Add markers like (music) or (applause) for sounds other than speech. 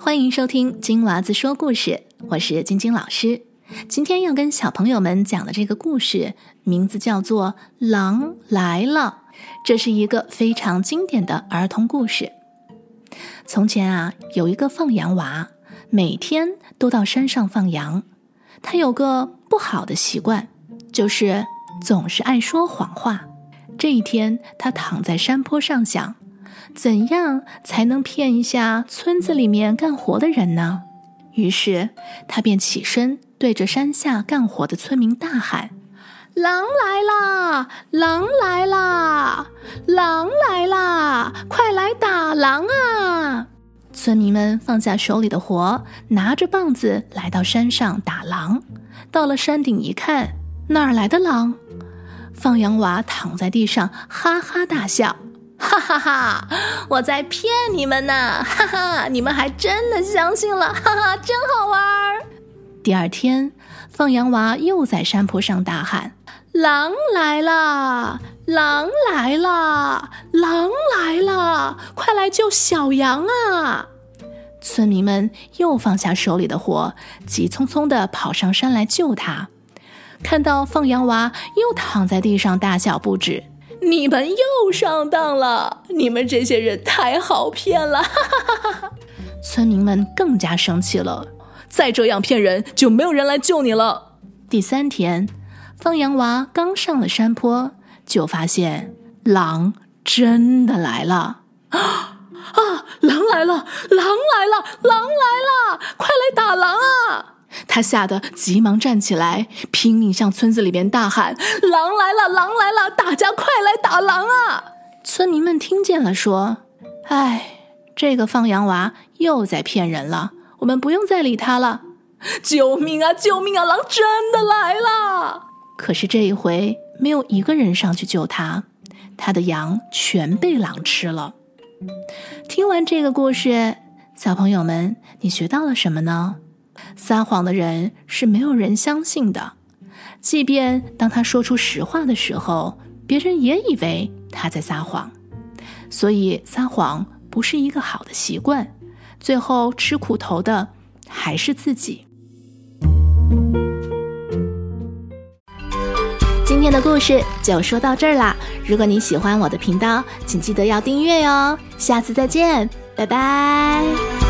欢迎收听金娃子说故事，我是晶晶老师。今天要跟小朋友们讲的这个故事，名字叫做《狼来了》。这是一个非常经典的儿童故事。从前啊，有一个放羊娃，每天都到山上放羊。他有个不好的习惯，就是总是爱说谎话。这一天，他躺在山坡上想。怎样才能骗一下村子里面干活的人呢？于是他便起身，对着山下干活的村民大喊：“狼来啦！狼来啦！狼来啦！快来打狼啊！”村民们放下手里的活，拿着棒子来到山上打狼。到了山顶一看，哪儿来的狼？放羊娃躺在地上，哈哈大笑。哈哈哈！我在骗你们呢！哈哈，你们还真的相信了！哈哈，真好玩儿。第二天，放羊娃又在山坡上大喊：“狼来了！狼来了！狼来了！快来救小羊啊！”村民们又放下手里的活，急匆匆地跑上山来救他。看到放羊娃又躺在地上大笑不止。你们又上当了！你们这些人太好骗了！哈哈哈哈村民们更加生气了。再这样骗人，就没有人来救你了。第三天，放羊娃刚上了山坡，就发现狼真的来了！啊 (gasps) 啊！狼来了！狼来了！狼来了！他吓得急忙站起来，拼命向村子里边大喊：“狼来了！狼来了！大家快来打狼啊！”村民们听见了，说：“哎，这个放羊娃又在骗人了，我们不用再理他了。”救命啊！救命啊！狼真的来了！可是这一回没有一个人上去救他，他的羊全被狼吃了。听完这个故事，小朋友们，你学到了什么呢？撒谎的人是没有人相信的，即便当他说出实话的时候，别人也以为他在撒谎。所以撒谎不是一个好的习惯，最后吃苦头的还是自己。今天的故事就说到这儿啦！如果你喜欢我的频道，请记得要订阅哟。下次再见，拜拜。